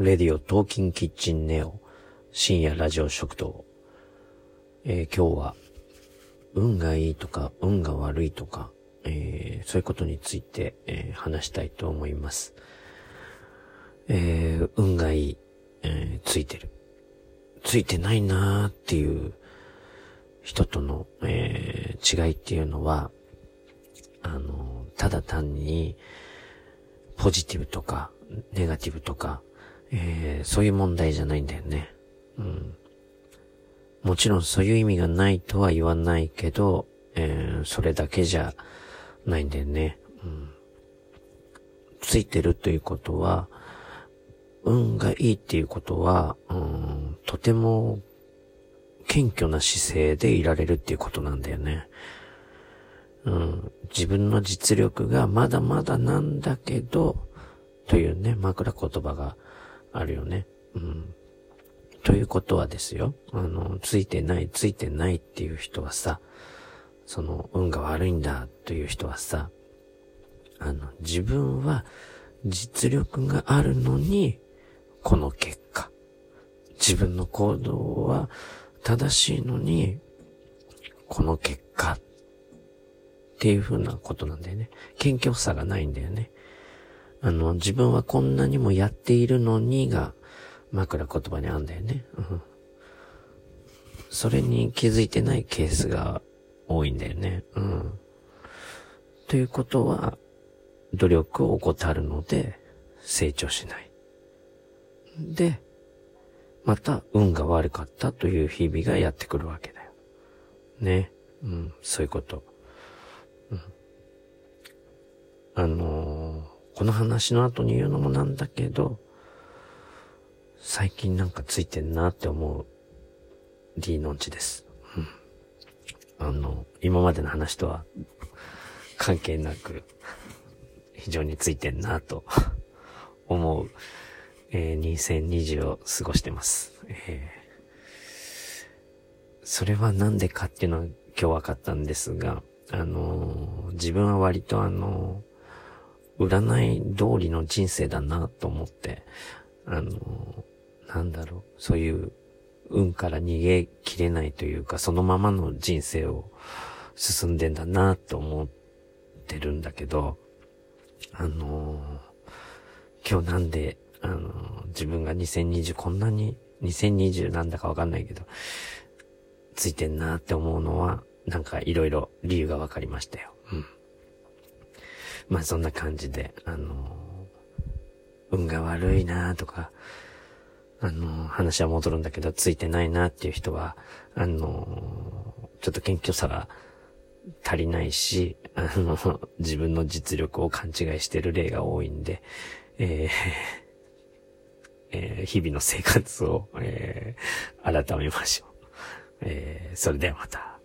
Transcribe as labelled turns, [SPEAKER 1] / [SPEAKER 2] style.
[SPEAKER 1] レディオトーキンキッチンネオ深夜ラジオ食堂。えー、今日は、運がいいとか、運が悪いとか、えー、そういうことについて、えー、話したいと思います。えー、運がいい、え、ついてる。ついてないなーっていう人との、え、違いっていうのは、あの、ただ単に、ポジティブとか、ネガティブとか、えー、そういう問題じゃないんだよね。うん。もちろんそういう意味がないとは言わないけど、えー、それだけじゃないんだよね。うん。ついてるということは、運がいいっていうことは、うん、とても謙虚な姿勢でいられるっていうことなんだよね。うん、自分の実力がまだまだなんだけど、というね、枕言葉があるよね。うん。ということはですよ。あの、ついてない、ついてないっていう人はさ、その、運が悪いんだという人はさ、あの、自分は実力があるのに、この結果。自分の行動は正しいのに、この結果。っていう風なことなんだよね。謙虚さがないんだよね。あの、自分はこんなにもやっているのにが、枕言葉にあんだよね。うん。それに気づいてないケースが多いんだよね。うん。ということは、努力を怠るので、成長しない。で、また運が悪かったという日々がやってくるわけだよ。ね。うん、そういうこと。うん。あの、この話の後に言うのもなんだけど、最近なんかついてんなって思う D のんちです。うん。あの、今までの話とは関係なく、非常についてんなと思う、えー、2020を過ごしてます。えー、それはなんでかっていうのは今日分かったんですが、あのー、自分は割とあの占い通りの人生だなと思って、あのなんだろう、そういう運から逃げきれないというか、そのままの人生を進んでんだなと思ってるんだけど、あの、今日なんで、あの、自分が2020こんなに、2020なんだかわかんないけど、ついてんなって思うのは、なんかいろいろ理由がわかりましたよ。うん。まあそんな感じで、あの、運が悪いなとか、あの、話は戻るんだけど、ついてないなっていう人は、あの、ちょっと謙虚さが足りないし、あの、自分の実力を勘違いしてる例が多いんで、えーえー、日々の生活を、えー、改めましょう。えー、それではまた。